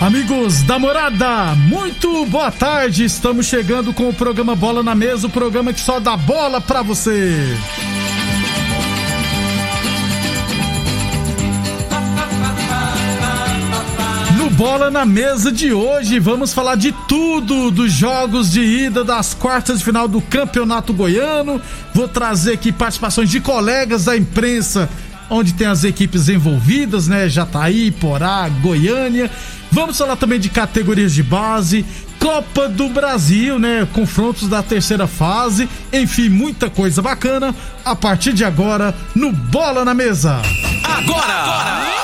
Amigos da morada, muito boa tarde. Estamos chegando com o programa Bola na Mesa o programa que só dá bola pra você. Bola na Mesa de hoje, vamos falar de tudo dos jogos de ida das quartas de final do Campeonato Goiano. Vou trazer aqui participações de colegas da imprensa onde tem as equipes envolvidas, né? Jataí, Porá, Goiânia. Vamos falar também de categorias de base, Copa do Brasil, né? Confrontos da terceira fase, enfim, muita coisa bacana. A partir de agora, no Bola na Mesa. Agora! agora!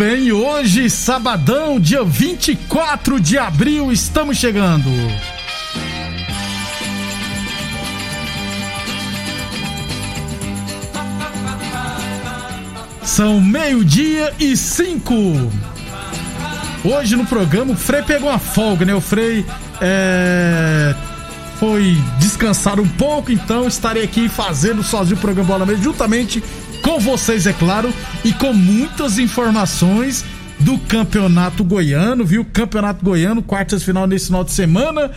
bem, hoje, sabadão, dia 24 de abril, estamos chegando. São meio-dia e cinco. Hoje no programa o Frei pegou uma folga, né? O Frei é, foi descansar um pouco, então estarei aqui fazendo sozinho o programa Bola Mesa, juntamente com vocês, é claro, e com muitas informações do Campeonato Goiano, viu? Campeonato Goiano, quartas final nesse final de semana.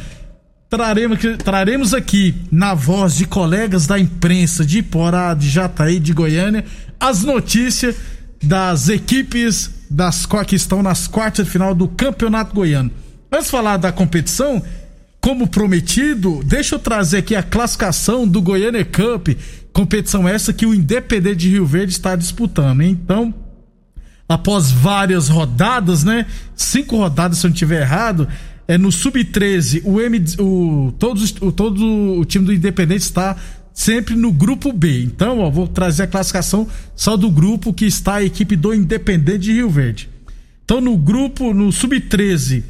Traremos, traremos aqui, na voz de colegas da imprensa de Iporá, de Jataí, de Goiânia, as notícias das equipes das que estão nas quartas de final do Campeonato Goiano. Antes de falar da competição, como prometido, deixa eu trazer aqui a classificação do Goiânia Cup Competição essa que o Independente de Rio Verde está disputando. Então, após várias rodadas, né? Cinco rodadas, se eu não estiver errado, é no Sub-13, o M, o, todos, o, todo o time do Independente está sempre no grupo B. Então, ó, vou trazer a classificação só do grupo que está a equipe do Independente de Rio Verde. Então, no grupo, no Sub-13,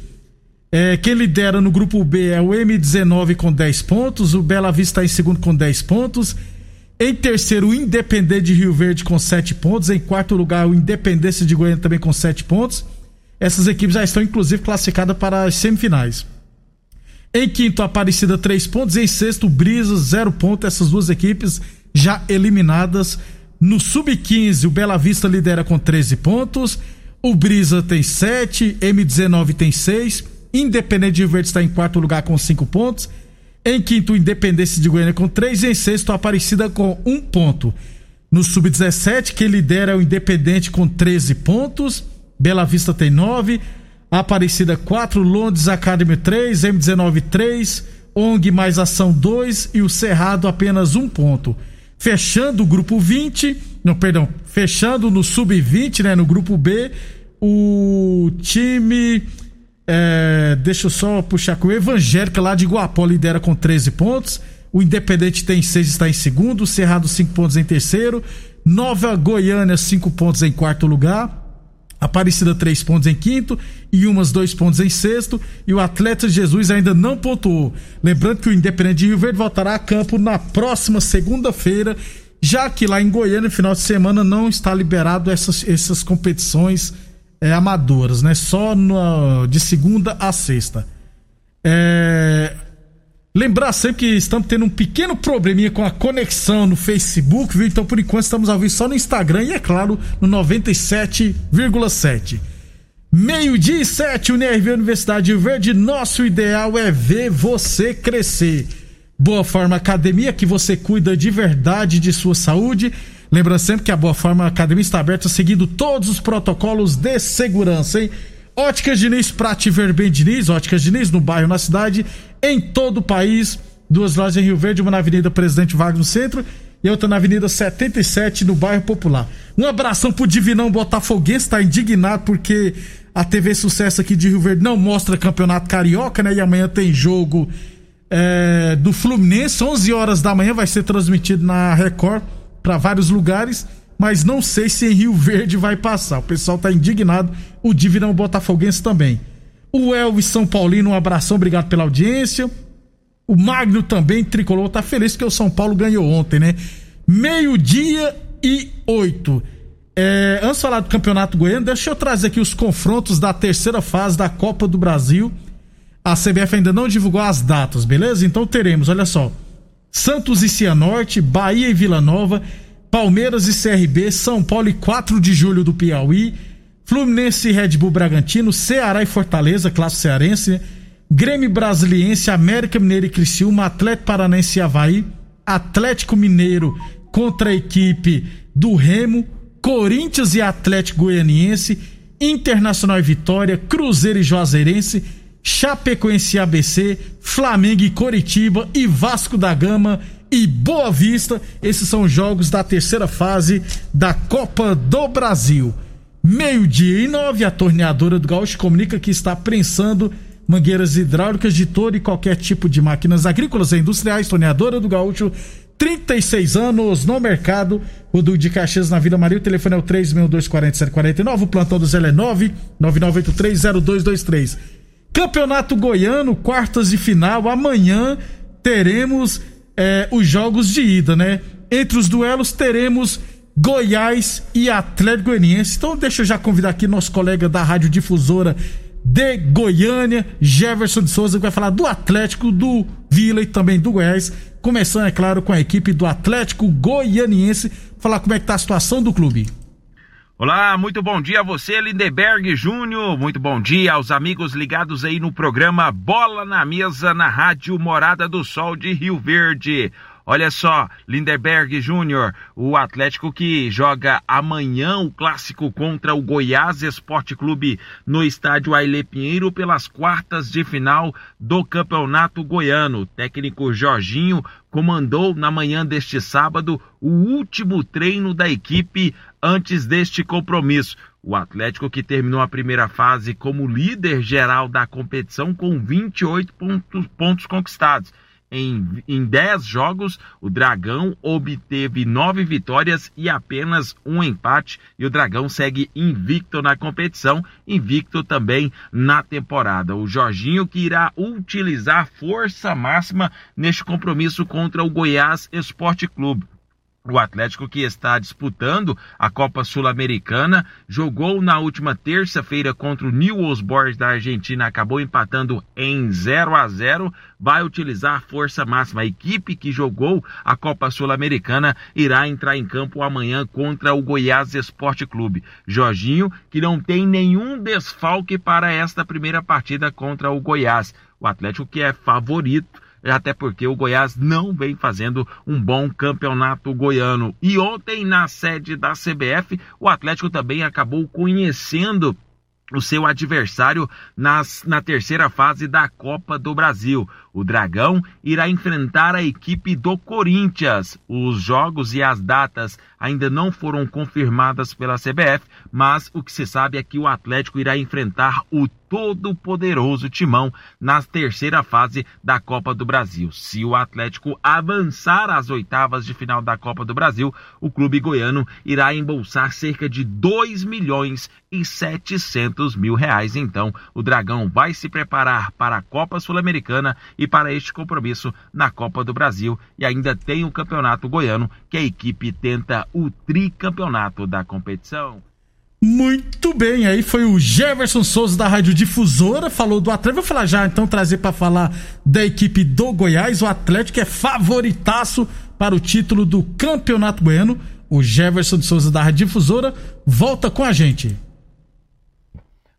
é, quem lidera no grupo B é o M19 com 10 pontos, o Bela Vista em segundo com 10 pontos. Em terceiro, o Independente de Rio Verde com sete pontos. Em quarto lugar, o Independência de Goiânia também com sete pontos. Essas equipes já estão, inclusive, classificadas para as semifinais. Em quinto, Aparecida, três pontos. Em sexto, Brisa, zero pontos. Essas duas equipes já eliminadas. No Sub-15, o Bela Vista lidera com 13 pontos. O Brisa tem 7, M19 tem 6. Independente de Rio Verde está em quarto lugar com 5 pontos. Em quinto, Independência de Goiânia com três. Em sexto, Aparecida com um ponto. No Sub-17, quem lidera é o Independente com 13 pontos. Bela Vista tem 9. Aparecida 4. Londres Academy 3. M19 3. ONG mais Ação 2. E o Cerrado apenas um ponto. Fechando o grupo 20. Não, perdão. Fechando no Sub-20, né? No grupo B. O time é, deixa eu só puxar com o Evangélica lá de Guapó lidera com 13 pontos. O Independente tem 6, está em segundo. O Cerrado, 5 pontos em terceiro. Nova Goiânia, 5 pontos em quarto lugar. Aparecida, 3 pontos em quinto. E umas 2 pontos em sexto. E o Atleta Jesus ainda não pontuou. Lembrando que o Independente de Rio Verde voltará a campo na próxima segunda-feira. Já que lá em Goiânia, final de semana, não está liberado essas, essas competições é, amadoras, né? Só no, de segunda a sexta. É, lembrar sempre que estamos tendo um pequeno probleminha com a conexão no Facebook, viu? Então, por enquanto, estamos ao vivo só no Instagram e, é claro, no 97,7. Meio-dia e sete, UNRV Universidade Verde. Nosso ideal é ver você crescer. Boa Forma Academia, que você cuida de verdade de sua saúde. Lembra sempre que a Boa Forma Academia está aberta seguindo todos os protocolos de segurança, hein? Óticas Diniz, Prate Ver bem Diniz, Óticas Diniz, no bairro, na cidade, em todo o país. Duas lojas em Rio Verde, uma na Avenida Presidente Vargas no centro e outra na Avenida 77, no bairro Popular. Um abração pro Divinão Botafoguense, tá indignado porque a TV Sucesso aqui de Rio Verde não mostra campeonato carioca, né? E amanhã tem jogo é, do Fluminense, 11 horas da manhã, vai ser transmitido na Record para vários lugares, mas não sei se em Rio Verde vai passar. O pessoal tá indignado, o Divinão Botafoguense também. O Elvis São Paulino, um abração, obrigado pela audiência. O Magno também tricolor, tá feliz que o São Paulo ganhou ontem, né? Meio-dia e oito. É, antes de falar do Campeonato Goiano, deixa eu trazer aqui os confrontos da terceira fase da Copa do Brasil. A CBF ainda não divulgou as datas, beleza? Então teremos, olha só: Santos e Cianorte, Bahia e Vila Nova, Palmeiras e CRB, São Paulo e 4 de julho do Piauí, Fluminense e Red Bull Bragantino, Ceará e Fortaleza, classe cearense? Grêmio Brasiliense, América Mineiro e Criciúma, Atlético Paranense e Havaí, Atlético Mineiro contra a equipe do Remo, Corinthians e Atlético Goianiense, Internacional e Vitória, Cruzeiro e Juazeirense, Chapecoense ABC, Flamengo e Coritiba e Vasco da Gama e Boa Vista. Esses são os jogos da terceira fase da Copa do Brasil. Meio-dia e nove, a torneadora do Gaúcho comunica que está prensando mangueiras hidráulicas de todo e qualquer tipo de máquinas agrícolas e industriais, torneadora do Gaúcho, 36 anos no mercado, o do de Caxias na Vila Maria, o telefone é o 3624749, o plantão do Zé é 999830223. Campeonato Goiano, quartas de final, amanhã teremos é, os jogos de ida, né? Entre os duelos teremos Goiás e Atlético Goianiense. Então deixa eu já convidar aqui nosso colega da Rádio Difusora de Goiânia, Jefferson de Souza, que vai falar do Atlético, do Vila e também do Goiás. Começando, é claro, com a equipe do Atlético Goianiense, falar como é que tá a situação do clube. Olá, muito bom dia a você, Lindeberg Júnior. Muito bom dia aos amigos ligados aí no programa Bola na Mesa na Rádio Morada do Sol de Rio Verde. Olha só, Linderberg Júnior, o Atlético que joga amanhã o clássico contra o Goiás Esporte Clube no estádio Aile Pinheiro pelas quartas de final do Campeonato Goiano. O técnico Jorginho comandou na manhã deste sábado o último treino da equipe antes deste compromisso. O Atlético que terminou a primeira fase como líder geral da competição com 28 pontos, pontos conquistados em, em 10 jogos, o Dragão obteve 9 vitórias e apenas um empate. E o Dragão segue invicto na competição, invicto também na temporada. O Jorginho que irá utilizar força máxima neste compromisso contra o Goiás Esporte Clube. O Atlético que está disputando a Copa Sul-Americana jogou na última terça-feira contra o Newell's Boys da Argentina, acabou empatando em 0 a 0. Vai utilizar força máxima. A equipe que jogou a Copa Sul-Americana irá entrar em campo amanhã contra o Goiás Esporte Clube. Jorginho, que não tem nenhum desfalque para esta primeira partida contra o Goiás. O Atlético que é favorito até porque o Goiás não vem fazendo um bom campeonato goiano. E ontem, na sede da CBF, o Atlético também acabou conhecendo o seu adversário nas, na terceira fase da Copa do Brasil. O Dragão irá enfrentar a equipe do Corinthians. Os jogos e as datas ainda não foram confirmadas pela CBF, mas o que se sabe é que o Atlético irá enfrentar o todo-poderoso Timão na terceira fase da Copa do Brasil. Se o Atlético avançar às oitavas de final da Copa do Brasil, o clube goiano irá embolsar cerca de 2 milhões e 700 mil reais. Então, o Dragão vai se preparar para a Copa Sul-Americana e para este compromisso na Copa do Brasil. E ainda tem o Campeonato Goiano, que a equipe tenta o tricampeonato da competição. Muito bem, aí foi o Jefferson Souza da Rádio Difusora, falou do Atlético. Vou falar já, então, trazer para falar da equipe do Goiás. O Atlético é favoritaço para o título do Campeonato Goiano. O Jefferson Souza da Rádio Difusora volta com a gente.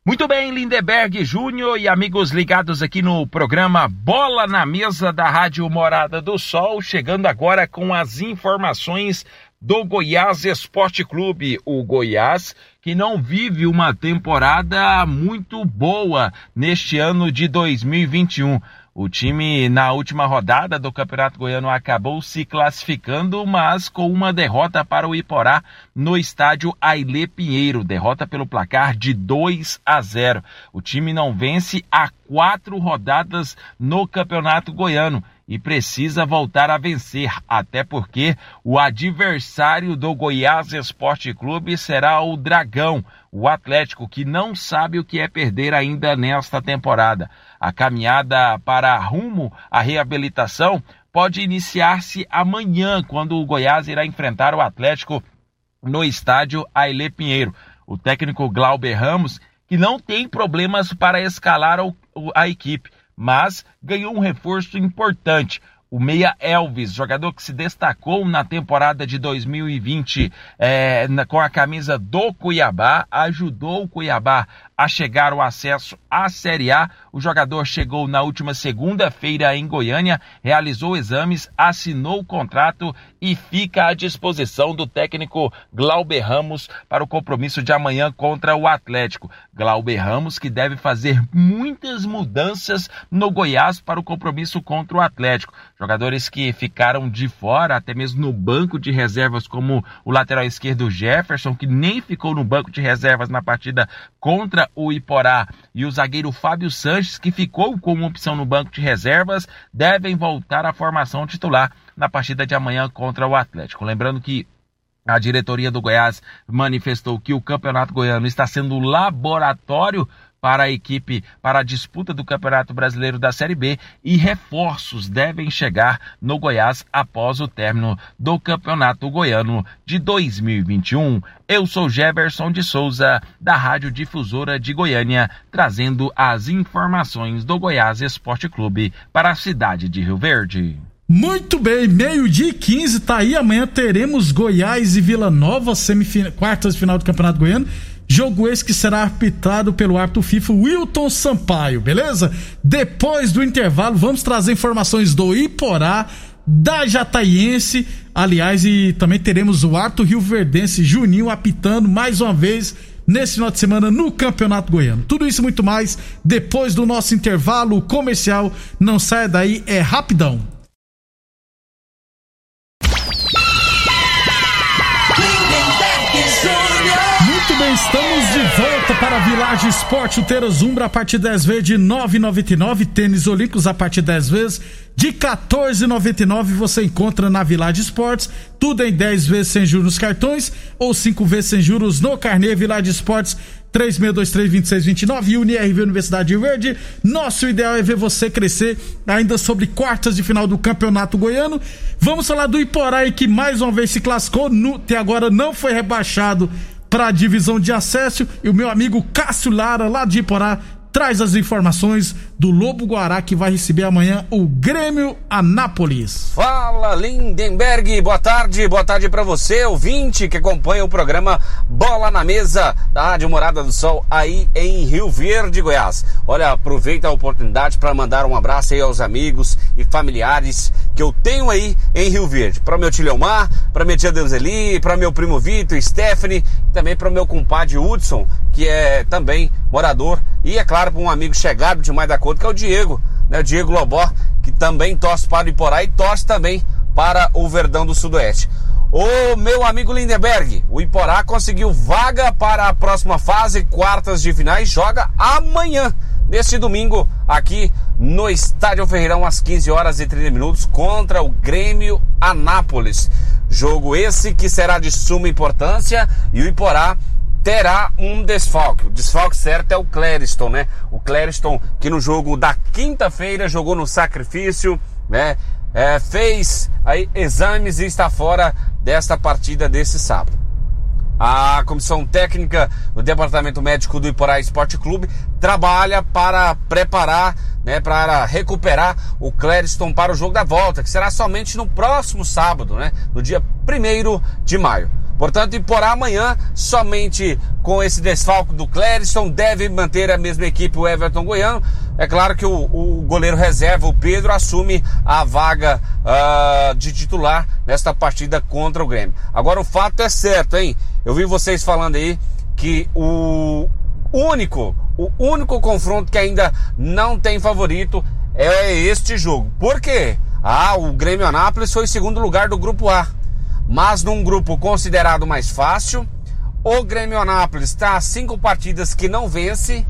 Muito bem, Lindeberg Júnior e amigos ligados aqui no programa Bola na Mesa da Rádio Morada do Sol, chegando agora com as informações do Goiás Esporte Clube, o Goiás que não vive uma temporada muito boa neste ano de 2021. O time, na última rodada do Campeonato Goiano, acabou se classificando, mas com uma derrota para o Iporá no estádio Ailê Pinheiro. Derrota pelo placar de 2 a 0. O time não vence há quatro rodadas no Campeonato Goiano e precisa voltar a vencer, até porque o adversário do Goiás Esporte Clube será o Dragão, o Atlético, que não sabe o que é perder ainda nesta temporada. A caminhada para rumo à reabilitação pode iniciar-se amanhã, quando o Goiás irá enfrentar o Atlético no estádio Ailê Pinheiro. O técnico Glauber Ramos, que não tem problemas para escalar a equipe, mas ganhou um reforço importante. O Meia Elvis, jogador que se destacou na temporada de 2020 é, na, com a camisa do Cuiabá, ajudou o Cuiabá a chegar ao acesso à Série A. O jogador chegou na última segunda-feira em Goiânia, realizou exames, assinou o contrato e fica à disposição do técnico Glauber Ramos para o compromisso de amanhã contra o Atlético. Glauber Ramos que deve fazer muitas mudanças no Goiás para o compromisso contra o Atlético. Jogadores que ficaram de fora, até mesmo no banco de reservas, como o lateral esquerdo Jefferson, que nem ficou no banco de reservas na partida contra o Iporá, e o zagueiro Fábio Sanches, que ficou como opção no banco de reservas, devem voltar à formação titular na partida de amanhã contra o Atlético. Lembrando que a diretoria do Goiás manifestou que o Campeonato Goiano está sendo laboratório para a equipe para a disputa do Campeonato Brasileiro da Série B e reforços devem chegar no Goiás após o término do Campeonato Goiano de 2021. Eu sou Jefferson de Souza, da Rádio Difusora de Goiânia, trazendo as informações do Goiás Esporte Clube para a cidade de Rio Verde. Muito bem, meio-dia e 15, tá aí. Amanhã teremos Goiás e Vila Nova, quartas de final do Campeonato Goiano. Jogo esse que será arbitrado pelo árbitro FIFA Wilton Sampaio, beleza? Depois do intervalo, vamos trazer informações do Iporá, da Jataiense, aliás, e também teremos o árbitro Rio Verdense Juninho apitando mais uma vez nesse final de semana no Campeonato Goiano. Tudo isso e muito mais depois do nosso intervalo comercial. Não saia daí, é rapidão. Estamos de volta para a Village Esporte, chuteiras Umbra a partir 10 vezes de 9,99, tênis olímpicos a partir 10 vezes de 14,99 você encontra na Village Esportes, tudo em 10 vezes sem juros nos cartões ou 5 vezes sem juros no carnê Village Esportes 3623-2629 e UniRV Universidade de Verde. Nosso ideal é ver você crescer ainda sobre quartas de final do Campeonato Goiano. Vamos falar do Iporá que mais uma vez se classificou, no, até agora não foi rebaixado para a divisão de acesso e o meu amigo Cássio Lara, lá de Iporá, traz as informações do Lobo Guará que vai receber amanhã o Grêmio Anápolis. Fala Lindenberg, boa tarde, boa tarde para você, ouvinte que acompanha o programa Bola na Mesa da Rádio Morada do Sol aí em Rio Verde, Goiás. Olha, aproveita a oportunidade para mandar um abraço aí aos amigos e familiares que eu tenho aí em Rio Verde. Para meu tio Leomar, para minha tia Deuseli, para meu primo Vitor, Stephanie, também para meu compadre Hudson, que é também morador e é claro para um amigo chegado demais da conta que é o Diego, né? O Diego Lobó, que também torce para o Iporá e torce também para o Verdão do Sudoeste. O meu amigo Lindenberg, o Iporá conseguiu vaga para a próxima fase, quartas de finais, joga amanhã, neste domingo, aqui no Estádio Ferreirão, às 15 horas e 30 minutos, contra o Grêmio Anápolis. Jogo esse que será de suma importância e o Iporá terá um desfalque. O desfalque certo é o Clériston, né? O Clériston que no jogo da quinta-feira jogou no sacrifício, né? É, fez aí exames e está fora desta partida desse sábado. A comissão técnica do Departamento Médico do Iporá Esporte Clube trabalha para preparar, né, para recuperar o Clériston para o jogo da volta, que será somente no próximo sábado, né, no dia 1 de maio. Portanto, Iporá amanhã, somente com esse desfalco do Clériston, deve manter a mesma equipe, o Everton Goiano. É claro que o, o goleiro reserva, o Pedro, assume a vaga uh, de titular nesta partida contra o Grêmio. Agora, o fato é certo, hein? Eu vi vocês falando aí que o único, o único confronto que ainda não tem favorito é este jogo. Por quê? Ah, o Grêmio Anápolis foi em segundo lugar do grupo A mas num grupo considerado mais fácil. O Grêmio Anápolis está a cinco partidas que não vence,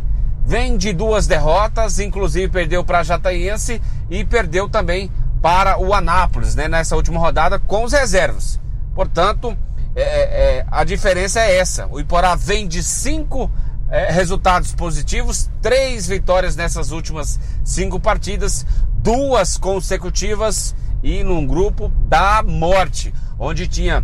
vem de duas derrotas, inclusive perdeu para Jataiense e perdeu também para o Anápolis, né, nessa última rodada com os reservas. Portanto, é, é, é, a diferença é essa. O Iporá vem de cinco é, resultados positivos, três vitórias nessas últimas cinco partidas, duas consecutivas e num grupo da morte onde tinha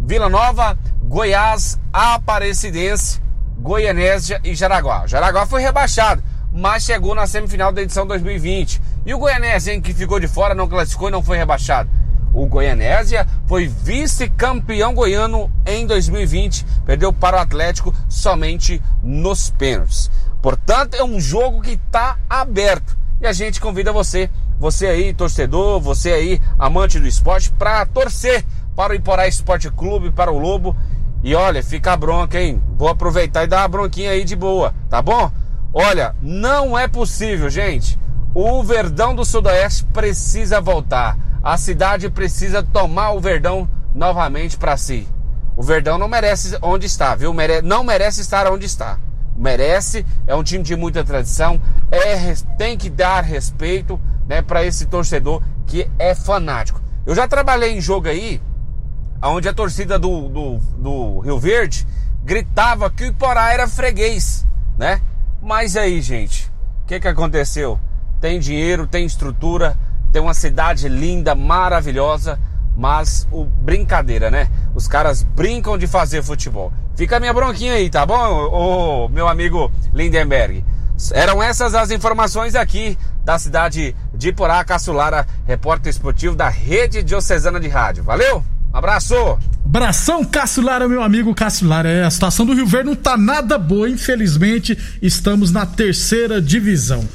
Vila Nova, Goiás, Aparecidense, Goianésia e Jaraguá. Jaraguá foi rebaixado, mas chegou na semifinal da edição 2020. E o Goianésia, que ficou de fora, não classificou e não foi rebaixado. O Goianésia foi vice-campeão goiano em 2020, perdeu para o Atlético somente nos pênaltis. Portanto, é um jogo que está aberto. E a gente convida você, você aí, torcedor, você aí, amante do esporte, para torcer para o Iporá Esporte Clube, para o Lobo. E olha, fica a bronca, hein? Vou aproveitar e dar uma bronquinha aí de boa, tá bom? Olha, não é possível, gente. O Verdão do Sudoeste precisa voltar. A cidade precisa tomar o Verdão novamente para si. O Verdão não merece onde está, viu? Não merece estar onde está. Merece, é um time de muita tradição, é, tem que dar respeito né, para esse torcedor que é fanático. Eu já trabalhei em jogo aí onde a torcida do, do, do Rio Verde gritava que o Iporá era freguês, né? Mas aí, gente, o que, que aconteceu? Tem dinheiro, tem estrutura, tem uma cidade linda, maravilhosa, mas o brincadeira, né? Os caras brincam de fazer futebol. Fica a minha bronquinha aí, tá bom, ô, ô, meu amigo Lindenberg? Eram essas as informações aqui da cidade de Iporá, Caçulara, repórter esportivo da Rede Diocesana de Rádio. Valeu! Abraço! Abração, Cássio Lara, meu amigo Cássio Lara. É, a situação do Rio Verde não tá nada boa, infelizmente. Estamos na terceira divisão.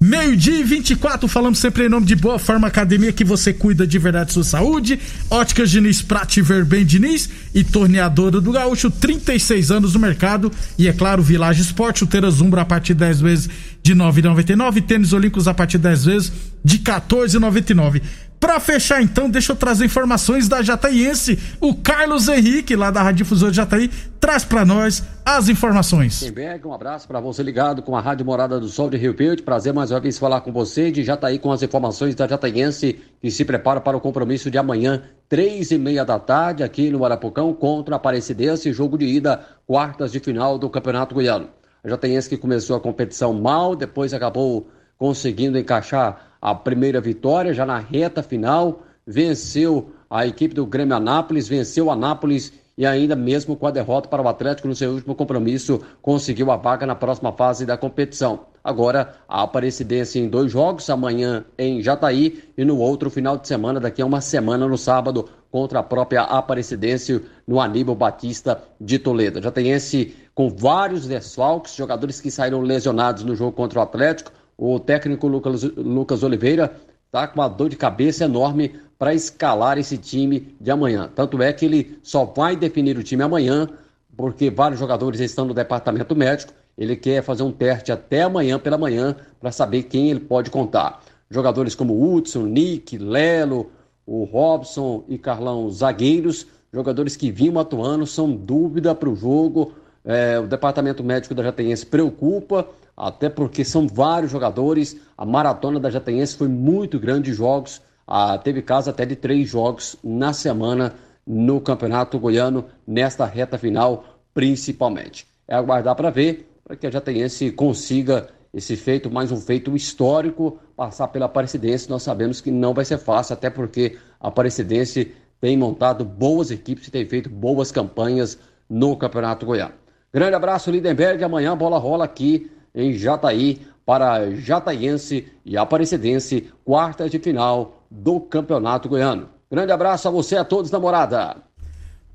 Meio-dia e 24, falamos sempre em nome de Boa Forma Academia, que você cuida de verdade sua saúde. Óticas Diniz, Prate Verben Diniz e Torneadora do Gaúcho, 36 anos no mercado. E é claro, Village Esporte, chuteiras Zumbra a partir de 10 vezes de 9,99. Tênis Olímpicos a partir de 10 vezes de 14,99. Para fechar então, deixa eu trazer informações da Jataiense. O Carlos Henrique, lá da Rádio Difusor de Jataí, traz para nós as informações. um abraço para você ligado com a Rádio Morada do Sol de Rio Verde. Prazer mais uma vez falar com você de Jataí com as informações da Jataiense que se prepara para o compromisso de amanhã, três e meia da tarde, aqui no Arapocão, contra a Aparecidense, jogo de ida, quartas de final do Campeonato Goiano. A Jataiense que começou a competição mal, depois acabou conseguindo encaixar a primeira vitória já na reta final, venceu a equipe do Grêmio Anápolis, venceu o Anápolis e ainda mesmo com a derrota para o Atlético no seu último compromisso, conseguiu a vaga na próxima fase da competição. Agora, a Aparecidense em dois jogos, amanhã em Jataí e no outro final de semana, daqui a uma semana, no sábado, contra a própria Aparecidense no Aníbal Batista de Toledo. Jataiense com vários desfalques, jogadores que saíram lesionados no jogo contra o Atlético, o técnico Lucas, Lucas Oliveira está com uma dor de cabeça enorme para escalar esse time de amanhã. Tanto é que ele só vai definir o time amanhã, porque vários jogadores estão no departamento médico. Ele quer fazer um teste até amanhã pela manhã para saber quem ele pode contar. Jogadores como Hudson, Nick, Lelo, o Robson e Carlão, zagueiros, jogadores que vinham atuando, são dúvida para o jogo. É, o departamento médico da Jataiense preocupa até porque são vários jogadores. A maratona da Jataiense foi muito grande de jogos. Ah, teve caso até de três jogos na semana no Campeonato Goiano, nesta reta final, principalmente. É aguardar para ver, para que a Jataiense consiga esse feito, mais um feito histórico, passar pela Aparecidense. Nós sabemos que não vai ser fácil, até porque a Aparecidense tem montado boas equipes e tem feito boas campanhas no Campeonato Goiano. Grande abraço, Lindenberg. Amanhã a bola rola aqui em Jataí para Jataiense e Aparecidense, quartas de final do Campeonato Goiano. Grande abraço a você, a todos da morada.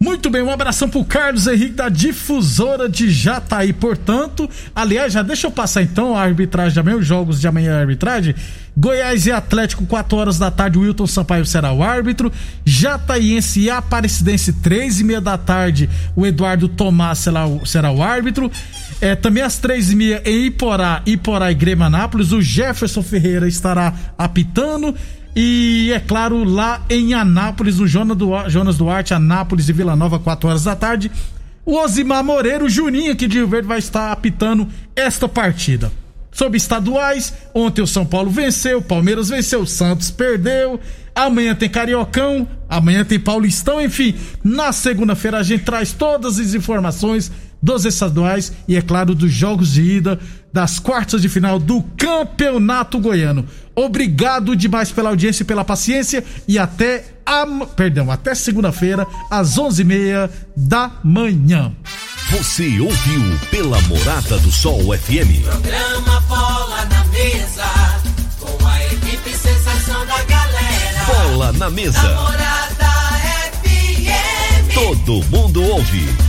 Muito bem, um abração pro Carlos Henrique da Difusora de Jataí. Portanto, aliás, já deixa eu passar então a arbitragem também, os jogos de amanhã a arbitragem. Goiás e Atlético, 4 horas da tarde, Wilton Sampaio será o árbitro. Jataiense e Aparecidense, 3 e meia da tarde, o Eduardo Tomás será o, será o árbitro. É, também às três e meia em Iporá, Iporá e Grêmio Anápolis, o Jefferson Ferreira estará apitando. E é claro, lá em Anápolis, no Jonas Duarte, Anápolis e Vila Nova, 4 horas da tarde, o Osimar Moreira, o Juninho aqui de Rio Verde, vai estar apitando esta partida. Sobre estaduais, ontem o São Paulo venceu, o Palmeiras venceu, o Santos perdeu. Amanhã tem Cariocão, amanhã tem Paulistão, enfim. Na segunda-feira a gente traz todas as informações dos estaduais e, é claro, dos jogos de ida das quartas de final do Campeonato Goiano. Obrigado demais pela audiência e pela paciência e até a, perdão, até segunda-feira às onze e meia da manhã. Você ouviu pela Morada do Sol FM. Programa Bola na Mesa com a equipe sensação da galera. Bola na Mesa. Morada FM. Todo mundo ouve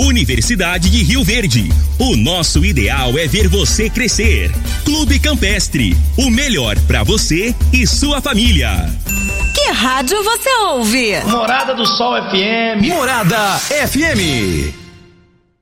Universidade de Rio Verde. O nosso ideal é ver você crescer. Clube Campestre, o melhor para você e sua família. Que rádio você ouve? Morada do Sol FM. Morada FM.